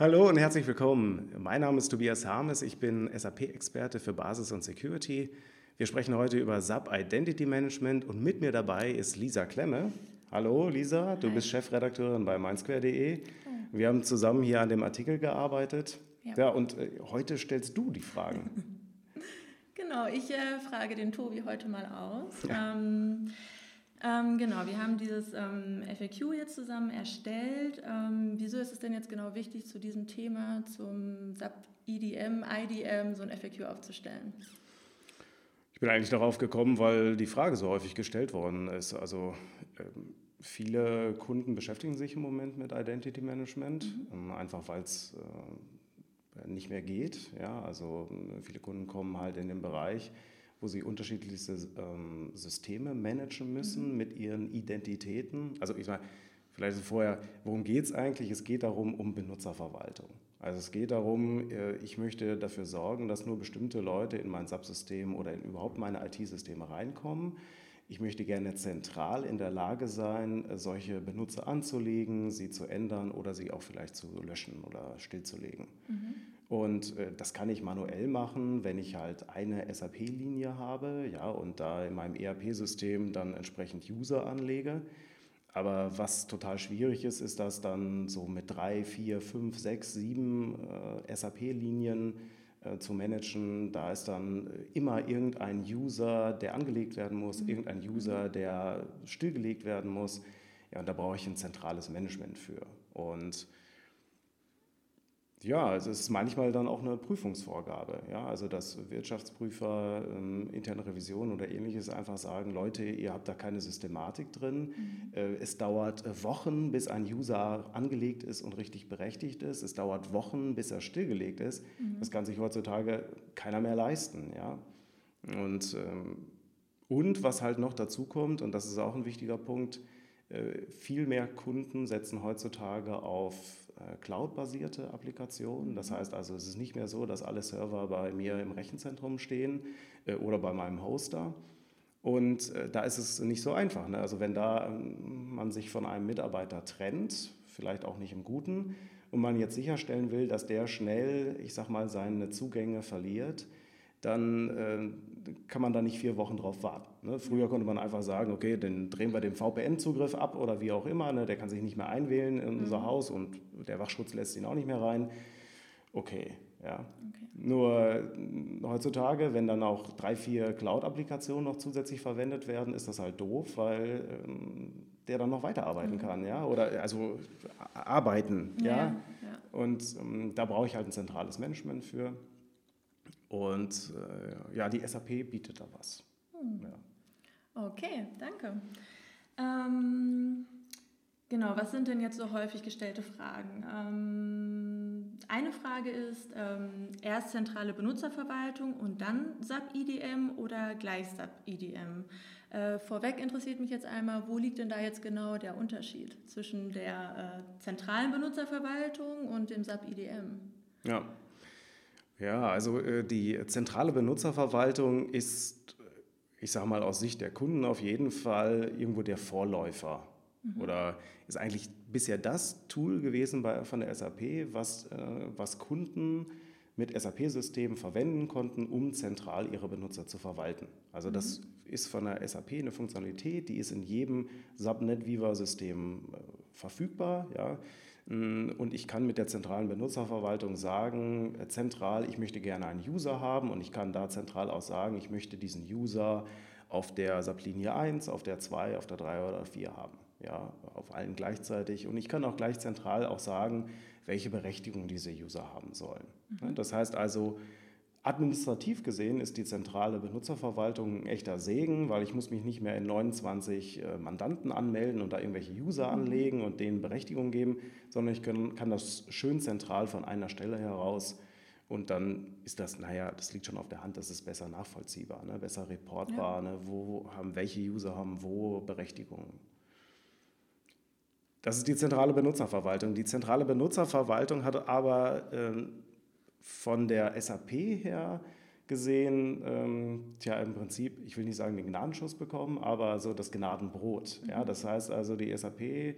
Hallo und herzlich willkommen. Mein Name ist Tobias Harmes, ich bin SAP-Experte für Basis und Security. Wir sprechen heute über SAP Identity Management und mit mir dabei ist Lisa Klemme. Hallo Lisa, du Hi. bist Chefredakteurin bei mindsquare.de. Wir haben zusammen hier an dem Artikel gearbeitet. Ja, ja und äh, heute stellst du die Fragen. Genau, ich äh, frage den Tobi heute mal aus. Ja. Ähm, ähm, genau, wir haben dieses ähm, FAQ jetzt zusammen erstellt. Ähm, wieso ist es denn jetzt genau wichtig, zu diesem Thema, zum SAP EDM, IDM, so ein FAQ aufzustellen? Ich bin eigentlich darauf gekommen, weil die Frage so häufig gestellt worden ist. Also ähm, viele Kunden beschäftigen sich im Moment mit Identity Management, mhm. Ähm, einfach weil es äh, nicht mehr geht. Ja, also viele Kunden kommen halt in den Bereich, wo sie unterschiedlichste ähm, Systeme managen müssen mhm. mit ihren Identitäten. Also ich meine, vielleicht vorher, worum geht es eigentlich? Es geht darum, um Benutzerverwaltung. Also es geht darum, äh, ich möchte dafür sorgen, dass nur bestimmte Leute in mein Subsystem oder in überhaupt meine IT-Systeme reinkommen. Ich möchte gerne zentral in der Lage sein, solche Benutzer anzulegen, sie zu ändern oder sie auch vielleicht zu löschen oder stillzulegen. Mhm. Und äh, das kann ich manuell machen, wenn ich halt eine SAP-Linie habe ja, und da in meinem ERP-System dann entsprechend User anlege. Aber was total schwierig ist, ist, dass dann so mit drei, vier, fünf, sechs, sieben äh, SAP-Linien äh, zu managen, da ist dann äh, immer irgendein User, der angelegt werden muss, mhm. irgendein User, der stillgelegt werden muss. Ja, und da brauche ich ein zentrales Management für. Und ja, es ist manchmal dann auch eine Prüfungsvorgabe. Ja? Also dass Wirtschaftsprüfer, ähm, interne Revision oder ähnliches einfach sagen, Leute, ihr habt da keine Systematik drin. Mhm. Äh, es dauert äh, Wochen, bis ein User angelegt ist und richtig berechtigt ist. Es dauert Wochen, bis er stillgelegt ist. Mhm. Das kann sich heutzutage keiner mehr leisten. Ja? Und, ähm, und was halt noch dazu kommt, und das ist auch ein wichtiger Punkt, äh, viel mehr Kunden setzen heutzutage auf Cloud-basierte Applikationen. Das heißt also, es ist nicht mehr so, dass alle Server bei mir im Rechenzentrum stehen äh, oder bei meinem Hoster. Und da ist es nicht so einfach. Ne? Also wenn da ähm, man sich von einem Mitarbeiter trennt, vielleicht auch nicht im Guten, und man jetzt sicherstellen will, dass der schnell, ich sag mal, seine Zugänge verliert, dann äh, kann man da nicht vier Wochen drauf warten. Ne? Früher konnte man einfach sagen, okay, dann drehen wir den VPN-Zugriff ab oder wie auch immer, ne? der kann sich nicht mehr einwählen in mhm. unser Haus und der Wachschutz lässt ihn auch nicht mehr rein. Okay, ja. Okay. Nur heutzutage, wenn dann auch drei, vier Cloud-Applikationen noch zusätzlich verwendet werden, ist das halt doof, weil ähm, der dann noch weiterarbeiten mhm. kann, ja, oder also arbeiten, ja. ja. ja. Und ähm, da brauche ich halt ein zentrales Management für. Und äh, ja, die SAP bietet da was. Hm. Ja. Okay, danke. Ähm, genau, was sind denn jetzt so häufig gestellte Fragen? Ähm, eine Frage ist, ähm, erst zentrale Benutzerverwaltung und dann SAP IDM oder gleich SAP IDM? Äh, vorweg interessiert mich jetzt einmal, wo liegt denn da jetzt genau der Unterschied zwischen der äh, zentralen Benutzerverwaltung und dem SAP IDM? Ja, ja, also äh, die zentrale Benutzerverwaltung ist, ich sage mal aus Sicht der Kunden auf jeden Fall irgendwo der Vorläufer mhm. oder ist eigentlich bisher das Tool gewesen bei, von der SAP, was, äh, was Kunden mit SAP-Systemen verwenden konnten, um zentral ihre Benutzer zu verwalten. Also das mhm. ist von der SAP eine Funktionalität, die ist in jedem Subnet Viva-System äh, verfügbar. Ja. Mm, und ich kann mit der zentralen Benutzerverwaltung sagen, äh, zentral, ich möchte gerne einen User haben und ich kann da zentral auch sagen, ich möchte diesen User auf der SAP-Linie 1, auf der 2, auf der 3 oder 4 haben. Ja, auf allen gleichzeitig. Und ich kann auch gleich zentral auch sagen, welche Berechtigung diese User haben sollen. Mhm. Das heißt also, Administrativ gesehen ist die zentrale Benutzerverwaltung ein echter Segen, weil ich muss mich nicht mehr in 29 äh, Mandanten anmelden und da irgendwelche User mhm. anlegen und denen Berechtigung geben, sondern ich kann, kann das schön zentral von einer Stelle heraus und dann ist das, naja, das liegt schon auf der Hand, das ist besser nachvollziehbar, ne? besser reportbar, ja. ne? wo haben welche User haben wo Berechtigungen. Das ist die zentrale Benutzerverwaltung. Die zentrale Benutzerverwaltung hat aber ähm, von der SAP her gesehen, ähm, tja, im Prinzip, ich will nicht sagen den Gnadenschuss bekommen, aber so das Gnadenbrot. Mhm. Ja, das heißt also, die SAP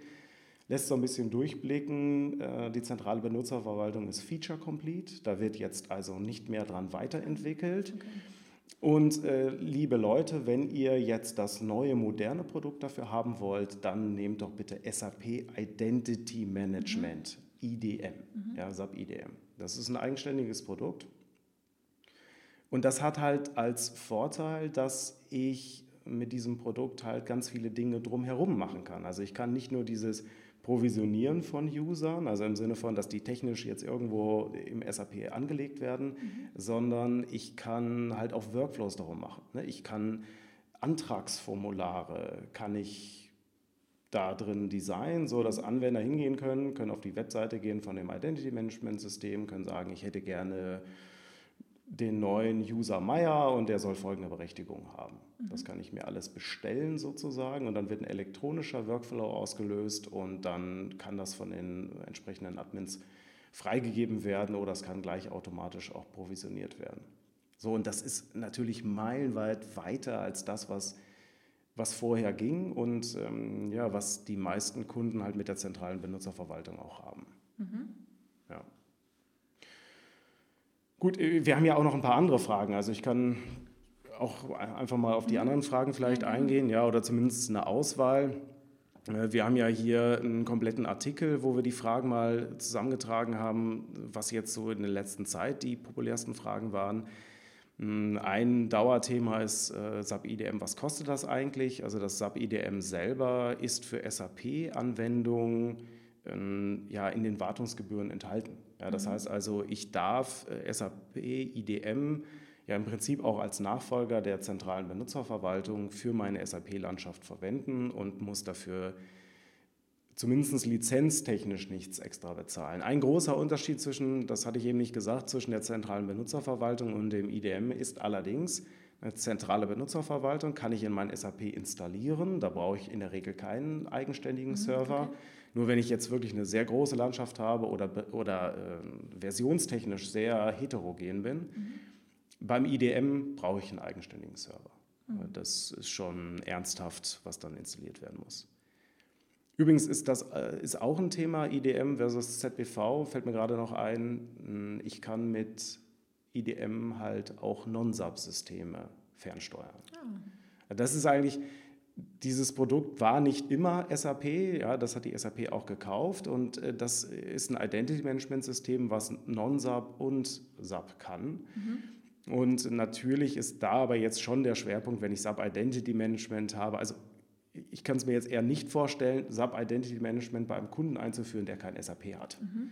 lässt so ein bisschen durchblicken, äh, die zentrale Benutzerverwaltung ist feature complete, da wird jetzt also nicht mehr dran weiterentwickelt. Okay. Und äh, liebe Leute, wenn ihr jetzt das neue moderne Produkt dafür haben wollt, dann nehmt doch bitte SAP Identity Management, mhm. IDM, mhm. ja, SAP IDM. Das ist ein eigenständiges Produkt. Und das hat halt als Vorteil, dass ich mit diesem Produkt halt ganz viele Dinge drumherum machen kann. Also ich kann nicht nur dieses Provisionieren von Usern, also im Sinne von, dass die technisch jetzt irgendwo im SAP angelegt werden, mhm. sondern ich kann halt auch Workflows darum machen. Ne? Ich kann Antragsformulare, kann ich da drin designen, so dass Anwender hingehen können, können auf die Webseite gehen von dem Identity Management System, können sagen, ich hätte gerne den neuen User Meier und der soll folgende Berechtigung haben. Mhm. Das kann ich mir alles bestellen sozusagen und dann wird ein elektronischer Workflow ausgelöst und dann kann das von den entsprechenden Admins freigegeben werden oder es kann gleich automatisch auch provisioniert werden. So, und das ist natürlich meilenweit weiter als das, was, was vorher ging und ähm, ja, was die meisten Kunden halt mit der zentralen Benutzerverwaltung auch haben. Mhm. Ja. Gut, äh, wir haben ja auch noch ein paar andere Fragen. Also ich kann auch einfach mal auf die mhm. anderen Fragen vielleicht eingehen, ja, oder zumindest eine Auswahl. Äh, wir haben ja hier einen kompletten Artikel, wo wir die Fragen mal zusammengetragen haben, was jetzt so in der letzten Zeit die populärsten Fragen waren. Hm, ein Dauerthema ist äh, SAP IDM. Was kostet das eigentlich? Also das SAP IDM selber ist für SAP-Anwendungen ähm, ja, in den Wartungsgebühren enthalten. Ja, das mhm. heißt also, ich darf äh, SAP IDM ja im Prinzip auch als Nachfolger der zentralen Benutzerverwaltung für meine SAP-Landschaft verwenden und muss dafür zumindest lizenztechnisch nichts extra bezahlen. Ein großer Unterschied zwischen, das hatte ich eben nicht gesagt, zwischen der zentralen Benutzerverwaltung und dem IDM ist allerdings, eine zentrale Benutzerverwaltung kann ich in mein SAP installieren. Da brauche ich in der Regel keinen eigenständigen mhm, Server. Okay. Nur wenn ich jetzt wirklich eine sehr große Landschaft habe oder, oder äh, versionstechnisch sehr heterogen bin, mhm. beim IDM brauche ich einen eigenständigen Server. Mhm. Das ist schon ernsthaft, was dann installiert werden muss. Übrigens ist das äh, ist auch ein Thema IDM versus ZBV, fällt mir gerade noch ein. Hm, ich kann mit IDM halt auch Non-Sub-Systeme fernsteuern. Oh. Das ist eigentlich, dieses Produkt war nicht immer SAP, ja, das hat die SAP auch gekauft und äh, das ist ein Identity Management System, was Non-SAP und SAP kann. Mhm. Und natürlich ist da aber jetzt schon der Schwerpunkt, wenn ich SAP Identity Management habe, also ich kann es mir jetzt eher nicht vorstellen, SAP Identity Management bei einem Kunden einzuführen, der kein SAP hat. Mhm.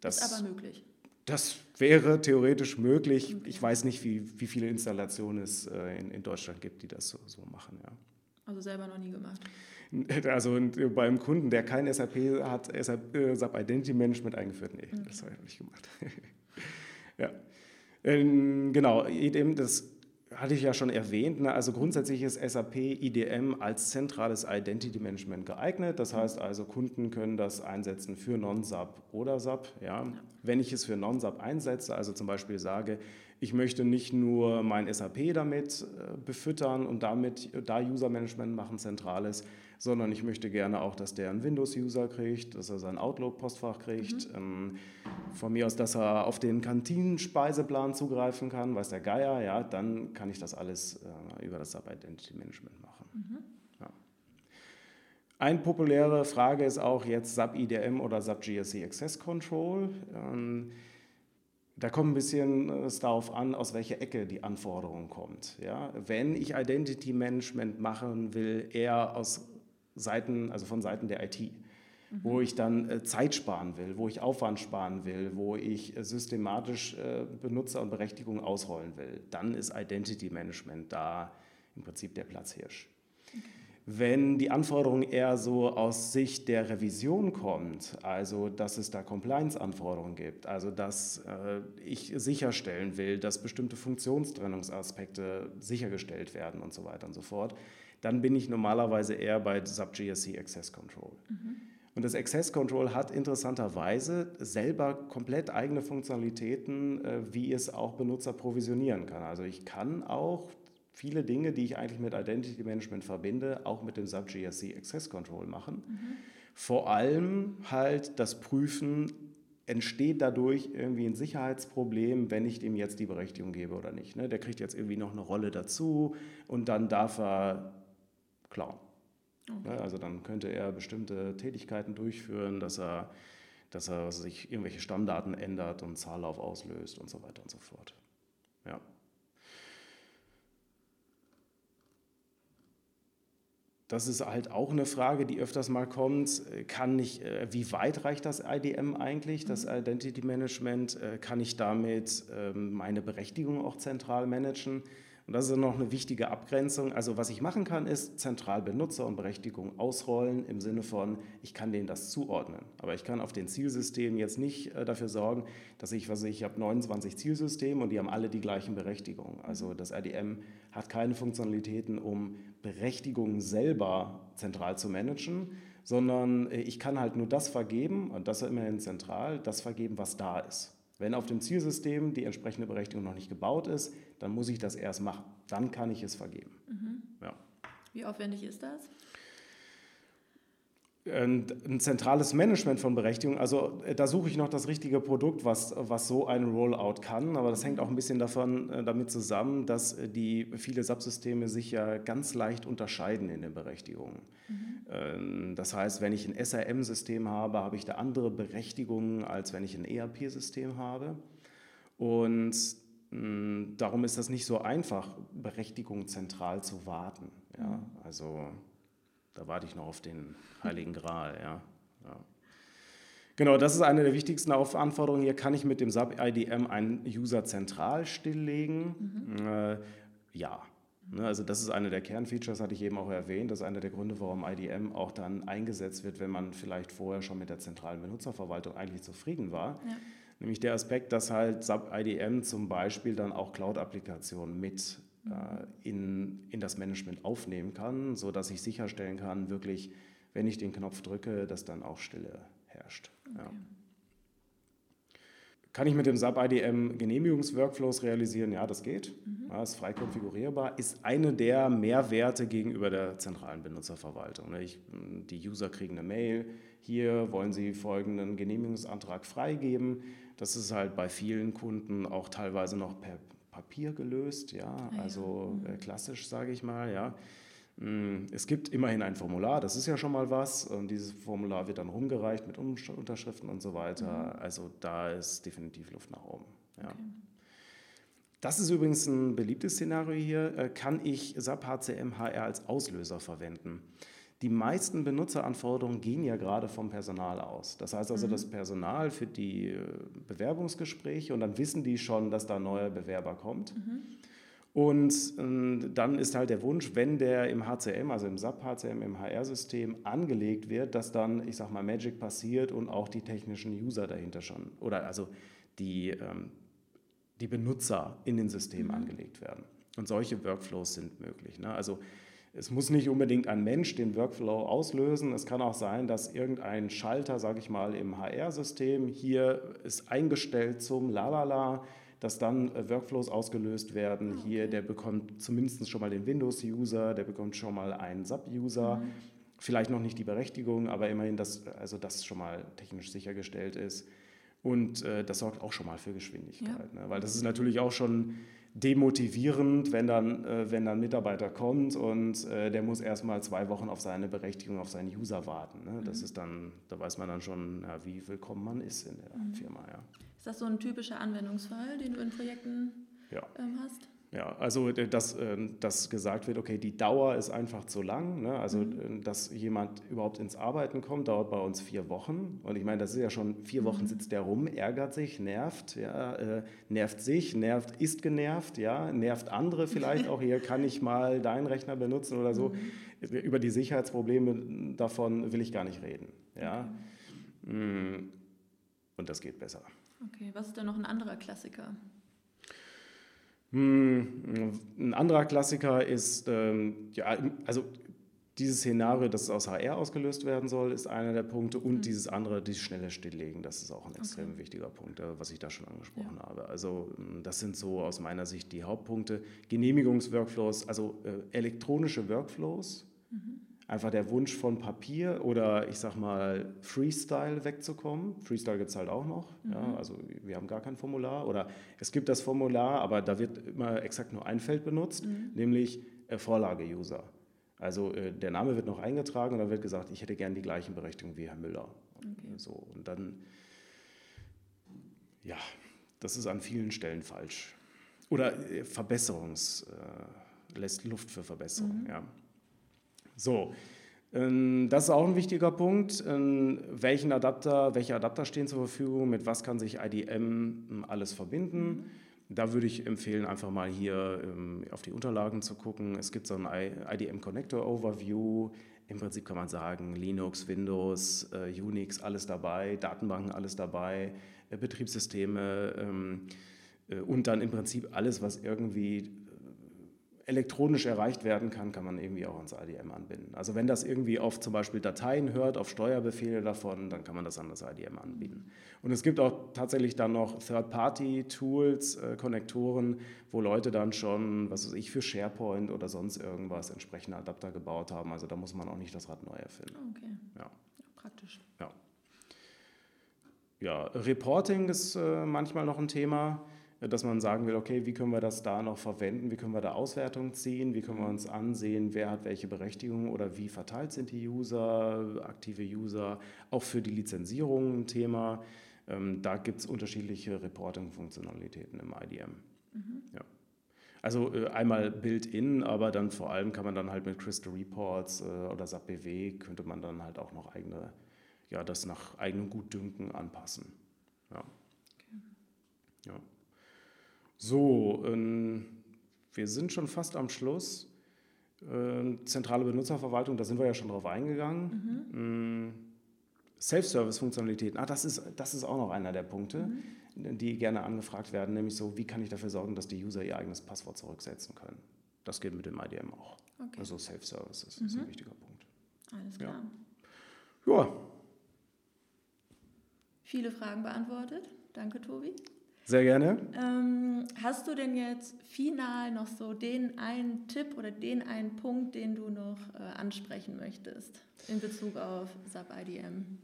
Das ist aber möglich. Das wäre theoretisch möglich. Okay. Ich weiß nicht, wie, wie viele Installationen es äh, in, in Deutschland gibt, die das so, so machen. Ja. Also selber noch nie gemacht. Also beim Kunden, der kein SAP hat, SAP, äh, SAP Identity Management eingeführt, nee, okay. das habe ich nicht gemacht. ja. Ähm, genau, das hatte ich ja schon erwähnt. Ne? Also grundsätzlich ist SAP IDM als zentrales Identity Management geeignet. Das heißt also, Kunden können das einsetzen für Non-SAP oder SAP. Ja. Wenn ich es für Non-SAP einsetze, also zum Beispiel sage, ich möchte nicht nur mein SAP damit äh, befüttern und damit da User-Management machen, zentrales, sondern ich möchte gerne auch, dass der einen Windows-User kriegt, dass er sein Outlook-Postfach kriegt, mhm. ähm, von mir aus, dass er auf den Kantinenspeiseplan zugreifen kann, weiß der Geier, ja, dann kann ich das alles äh, über das Sub-Identity-Management machen. Mhm. Ja. Eine populäre Frage ist auch jetzt SAP IDM oder SAP GSC Access Control. Da kommt ein bisschen äh, es darauf an, aus welcher Ecke die Anforderung kommt. Ja? Wenn ich Identity Management machen will, eher aus Seiten, also von Seiten der IT, mhm. wo ich dann äh, Zeit sparen will, wo ich Aufwand sparen will, wo ich äh, systematisch Benutzer und Berechtigungen ausrollen will, dann ist Identity Management da im Prinzip der Platzhirsch. Wenn die Anforderung eher so aus Sicht der Revision kommt, also dass es da Compliance-Anforderungen gibt, also dass äh, ich sicherstellen will, dass bestimmte Funktionstrennungsaspekte sichergestellt werden und so weiter und so fort, dann bin ich normalerweise eher bei SAP GSC Access Control. Mhm. Und das Access Control hat interessanterweise selber komplett eigene Funktionalitäten, äh, wie es auch Benutzer provisionieren kann. Also ich kann auch viele Dinge, die ich eigentlich mit Identity Management verbinde, auch mit dem SAP GSC Access Control machen. Mhm. Vor allem halt das Prüfen, entsteht dadurch irgendwie ein Sicherheitsproblem, wenn ich dem jetzt die Berechtigung gebe oder nicht. Ne? Der kriegt jetzt irgendwie noch eine Rolle dazu und dann darf er klauen. Okay. Also dann könnte er bestimmte Tätigkeiten durchführen, dass er, dass er sich irgendwelche Stammdaten ändert und Zahllauf auslöst und so weiter und so fort. Ja. Das ist halt auch eine Frage, die öfters mal kommt. Kann ich, äh, wie weit reicht das IDM eigentlich, das mhm. Identity Management? Äh, kann ich damit ähm, meine Berechtigung auch zentral managen? Und das ist noch eine wichtige Abgrenzung. Also was ich machen kann, ist zentral Benutzer und Berechtigung ausrollen im Sinne von, ich kann denen das zuordnen. Aber ich kann auf den Zielsystemen jetzt nicht äh, dafür sorgen, dass ich, was ich, ich habe 29 Zielsysteme und die haben alle die gleichen Berechtigungen. Also das RDM hat keine Funktionalitäten, um Berechtigungen selber zentral zu managen, sondern äh, ich kann halt nur das vergeben, und das ist immerhin zentral, das vergeben, was da ist. Wenn auf dem Zielsystem die entsprechende Berechtigung noch nicht gebaut ist, dann muss ich das erst machen. Dann kann ich es vergeben. Mhm. Ja. Wie aufwendig ist das? Ein zentrales Management von Berechtigung. Also äh, da suche ich noch das richtige Produkt, was, was so ein Rollout kann. Aber das hängt auch ein bisschen davon, äh, damit zusammen, dass äh, die viele Subsysteme sich ja ganz leicht unterscheiden in den Berechtigungen. Mhm. Ähm, das heißt, wenn ich ein SRM-System habe, habe ich da andere Berechtigungen, als wenn ich ein ERP-System habe. Und mm, darum ist das nicht so einfach, Berechtigungen zentral zu warten. Ja? Mhm. Also da warte ich noch auf den Heiligen Gral. Ja. ja. Genau, das ist eine der wichtigsten Anforderungen. Hier kann ich mit dem SAP-IDM einen User zentral stilllegen. Mhm. Äh, ja. Ne, also das ist eine der Kernfeatures, hatte ich eben auch erwähnt. Das ist einer der Gründe, warum IDM auch dann eingesetzt wird, wenn man vielleicht vorher schon mit der zentralen Benutzerverwaltung eigentlich zufrieden war. Ja. Nämlich der Aspekt, dass halt SAP IDM zum Beispiel dann auch Cloud-Applikationen mit in, in das Management aufnehmen kann, sodass ich sicherstellen kann, wirklich, wenn ich den Knopf drücke, dass dann auch Stille herrscht. Okay. Ja. Kann ich mit dem SAP IDM Genehmigungsworkflows realisieren? Ja, das geht. Mhm. Ja, ist frei konfigurierbar. Ist eine der Mehrwerte gegenüber der zentralen Benutzerverwaltung. Ne? Ich, die User kriegen eine Mail. Hier wollen sie folgenden Genehmigungsantrag freigeben. Das ist halt bei vielen Kunden auch teilweise noch per Papier gelöst, ja, ah, also. Mhm. Äh, klassisch, sage ich mal, ja. Mm, es gibt immerhin ein Formular, das ist ja schon mal was. Und dieses Formular wird dann rumgereicht mit Unterschriften und so weiter. Mhm. Also da ist definitiv Luft nach oben. Ja. Okay. Das ist übrigens ein beliebtes Szenario hier. Äh, kann ich SAP HCM HR als Auslöser verwenden? Die meisten Benutzeranforderungen gehen ja gerade vom Personal aus. Das heißt also, mhm. das Personal für die äh, Bewerbungsgespräche und dann wissen die schon, dass da ein neuer Bewerber kommt. Mhm. Und äh, dann ist halt der Wunsch, wenn der im HCM, also im SAP HCM, im HR-System angelegt wird, dass dann, ich sag mal, Magic passiert und auch die technischen User dahinter schon, oder also die, ähm, die Benutzer in den Systemen mhm. angelegt werden. Und solche Workflows sind möglich. Ne? Also es muss nicht unbedingt ein Mensch den Workflow auslösen. Es kann auch sein, dass irgendein Schalter, sage ich mal, im HR-System hier ist eingestellt zum Lalala, dass dann äh, Workflows ausgelöst werden. Ah, hier, der bekommt zumindest schon mal den Windows-User, der bekommt schon mal einen SAP-User. Mhm. Vielleicht noch nicht die Berechtigung, aber immerhin, dass also das schon mal technisch sichergestellt ist. Und äh, das sorgt auch schon mal für Geschwindigkeit. Ja. Ne? Weil das ist natürlich auch schon demotivierend, wenn dann, äh, wenn dann ein Mitarbeiter kommt und äh, der muss erstmal zwei Wochen auf seine Berechtigung, auf seinen User warten. Ne? Das mhm. ist dann, da weiß man dann schon, ja, wie willkommen man ist in der mhm. Firma. Ja. Ist das so ein typischer Anwendungsfall, den du in Projekten ja. ähm, hast? Ja, also äh, dass, ähm, dass gesagt wird, okay, die Dauer ist einfach zu lang. Ne? Also, mhm. Äh, dass jemand überhaupt ins Arbeiten kommt, dauert bei uns vier Wochen. Und ich meine, das ist ja schon, vier Wochen mhm. sitzt der rum, ärgert sich, nervt, ja, äh, nervt sich, nervt, ist genervt, ja, nervt andere vielleicht auch. Hier kann ich mal deinen Rechner benutzen oder so. Mhm. Über die Sicherheitsprobleme davon will ich gar nicht reden. Ja. Okay. Mm. Und das geht besser. Okay, was ist denn noch ein anderer Klassiker? Hm, ein anderer Klassiker ist, ähm, ja, also dieses Szenario, dass es aus HR ausgelöst werden soll, ist einer der Punkte und mhm. dieses andere, dieses schnelle Stilllegen, das ist auch ein extrem okay. wichtiger Punkt, äh, was ich da schon angesprochen ja. habe. Also hm, das sind so aus meiner Sicht die Hauptpunkte. Genehmigungsworkflows, also äh, elektronische Workflows. Einfach der Wunsch von Papier oder ich sag mal Freestyle wegzukommen. Freestyle gibt es halt auch noch. Mhm. Ja, also wir haben gar kein Formular oder es gibt das Formular, aber da wird immer exakt nur ein Feld benutzt, mhm. nämlich äh, Vorlage-User. Also äh, der Name wird noch eingetragen und dann wird gesagt, ich hätte gern die gleichen Berechtigungen wie Herr Müller. Okay. So, und dann, ja, das ist an vielen Stellen falsch. Oder äh, Verbesserungs, äh, lässt Luft für Verbesserung, mhm. ja. So, ähm, das ist auch ein wichtiger Punkt. Ähm, welchen Adapter, welche Adapter stehen zur Verfügung? Mit was kann sich IDM ähm, alles verbinden? Da würde ich empfehlen, einfach mal hier auf die Unterlagen zu gucken. Es gibt so ein IDM Connector Overview. Im Prinzip kann man sagen, Linux, Windows, äh, Unix, alles dabei, Datenbanken, alles dabei, äh, Betriebssysteme äh, und dann im Prinzip alles, was irgendwie elektronisch erreicht werden kann, kann man irgendwie auch ans IDM anbinden. Also wenn das irgendwie auf zum Beispiel Dateien hört, auf Steuerbefehle davon, dann kann man das an das IDM anbieten. Und es gibt auch tatsächlich dann noch Third-Party-Tools, äh, Konnektoren, wo Leute dann schon, was weiß ich, für SharePoint oder sonst irgendwas entsprechende Adapter gebaut haben. Also da muss man auch nicht das Rad neu erfinden. Okay. Ja. Praktisch. Ja. Ja, Reporting ist äh, manchmal noch ein Thema dass man sagen will, okay, wie können wir das da noch verwenden, wie können wir da Auswertungen ziehen, wie können wir uns ansehen, wer hat welche Berechtigungen oder wie verteilt sind die User, aktive User, auch für die Lizenzierung ein Thema. Ähm, da gibt es unterschiedliche Reporting-Funktionalitäten im IDM. Mhm. Ja. Also äh, einmal Build-in, aber dann vor allem kann man dann halt mit Crystal Reports äh, oder SAP BW könnte man dann halt auch noch eigene, ja, das nach eigenem Gutdünken anpassen. Ja. Okay. ja. So, ähm, wir sind schon fast am Schluss. Ähm, zentrale Benutzerverwaltung, da sind wir ja schon drauf eingegangen. Mhm. Ähm, Self-Service-Funktionalitäten, ah, das ist, das ist auch noch einer der Punkte, mhm. die gerne angefragt werden, nämlich so, wie kann ich dafür sorgen, dass die User ihr eigenes Passwort zurücksetzen können. Das geht mit dem IDM auch. Okay. Also Self-Services mhm. ist ein mhm. wichtiger Punkt. Alles klar. Ja. ja. Viele Fragen beantwortet. Danke, Tobi. Sehr gerne. Ähm, hast du denn jetzt final noch so den einen Tipp oder den einen Punkt, den du noch äh, ansprechen möchtest in Bezug auf SAP IDM?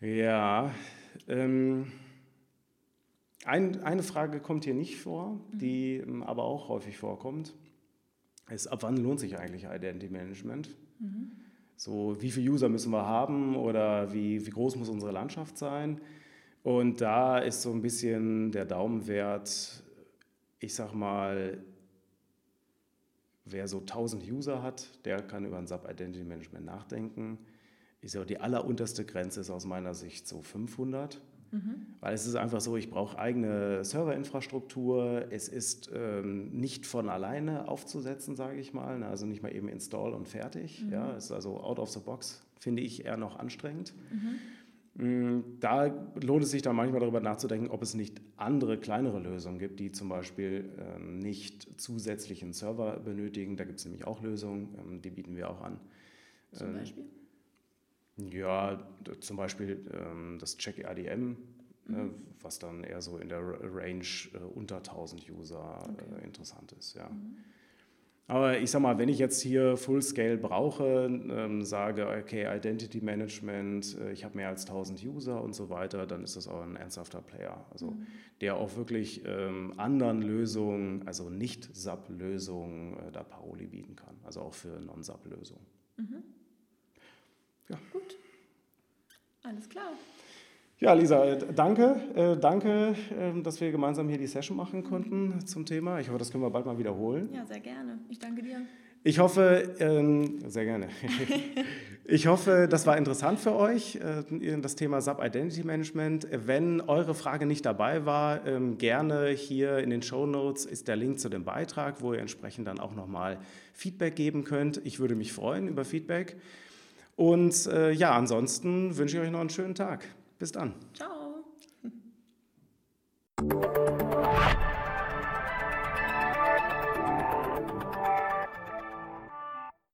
Ja, ähm, ein, eine Frage kommt hier nicht vor, mhm. die ähm, aber auch häufig vorkommt. Ist, ab wann lohnt sich eigentlich Identity Management? Mhm. So, wie viele User müssen wir haben oder wie, wie groß muss unsere Landschaft sein? Und da ist so ein bisschen der Daumenwert, ich sag mal, wer so 1000 User hat, der kann über ein SAP Identity Management nachdenken. Ich sage, die allerunterste Grenze ist aus meiner Sicht so 500. Mhm. Weil es ist einfach so, ich brauche eigene Serverinfrastruktur. Es ist ähm, nicht von alleine aufzusetzen, sage ich mal. Also nicht mal eben install und fertig. Mhm. Ja, es ist also out of the box, finde ich eher noch anstrengend. Mhm. Mm, da lohnt es sich dann manchmal darüber nachzudenken, ob es nicht andere kleinere Lösungen gibt, die zum Beispiel ähm, nicht zusätzlichen Server benötigen. Da gibt es nämlich auch Lösungen, ähm, die bieten wir auch an. Zum ähm, Beispiel? Ja, zum Beispiel das Check ADM, ne, mhm. was dann eher so in der Range äh, unter 1000 User okay. Äh, interessant ist. Ja. Mhm. Aber ich sage mal, wenn ich jetzt hier Full-Scale brauche, ähm, sage, okay, Identity Management, äh, ich habe mehr als 1000 User und so weiter, dann ist das auch ein ernsthafter Player. Also mhm. der auch wirklich ähm, anderen Lösungen, also nicht SAP-Lösungen, äh, da Paroli bieten kann. Also auch für Non-SAP-Lösungen. Mhm. Ja. Gut. Alles klar. Ja, Lisa, äh, danke. Äh, danke, äh, dass wir gemeinsam hier die Session machen konnten zum Thema. Ich hoffe, das können wir bald mal wiederholen. Ja, sehr gerne. Ich danke dir. Ich hoffe, ähm, sehr gerne. Ich hoffe, das war interessant für euch, äh, das Thema SAP Identity Management. Wenn eure Frage nicht dabei war, ähm, gerne hier in den Show Notes ist der Link zu dem Beitrag, wo ihr entsprechend dann auch nochmal Feedback geben könnt. Ich würde mich freuen über Feedback. Und ja, ansonsten wünsche ich euch noch einen schönen Tag. Bis dann. Ciao.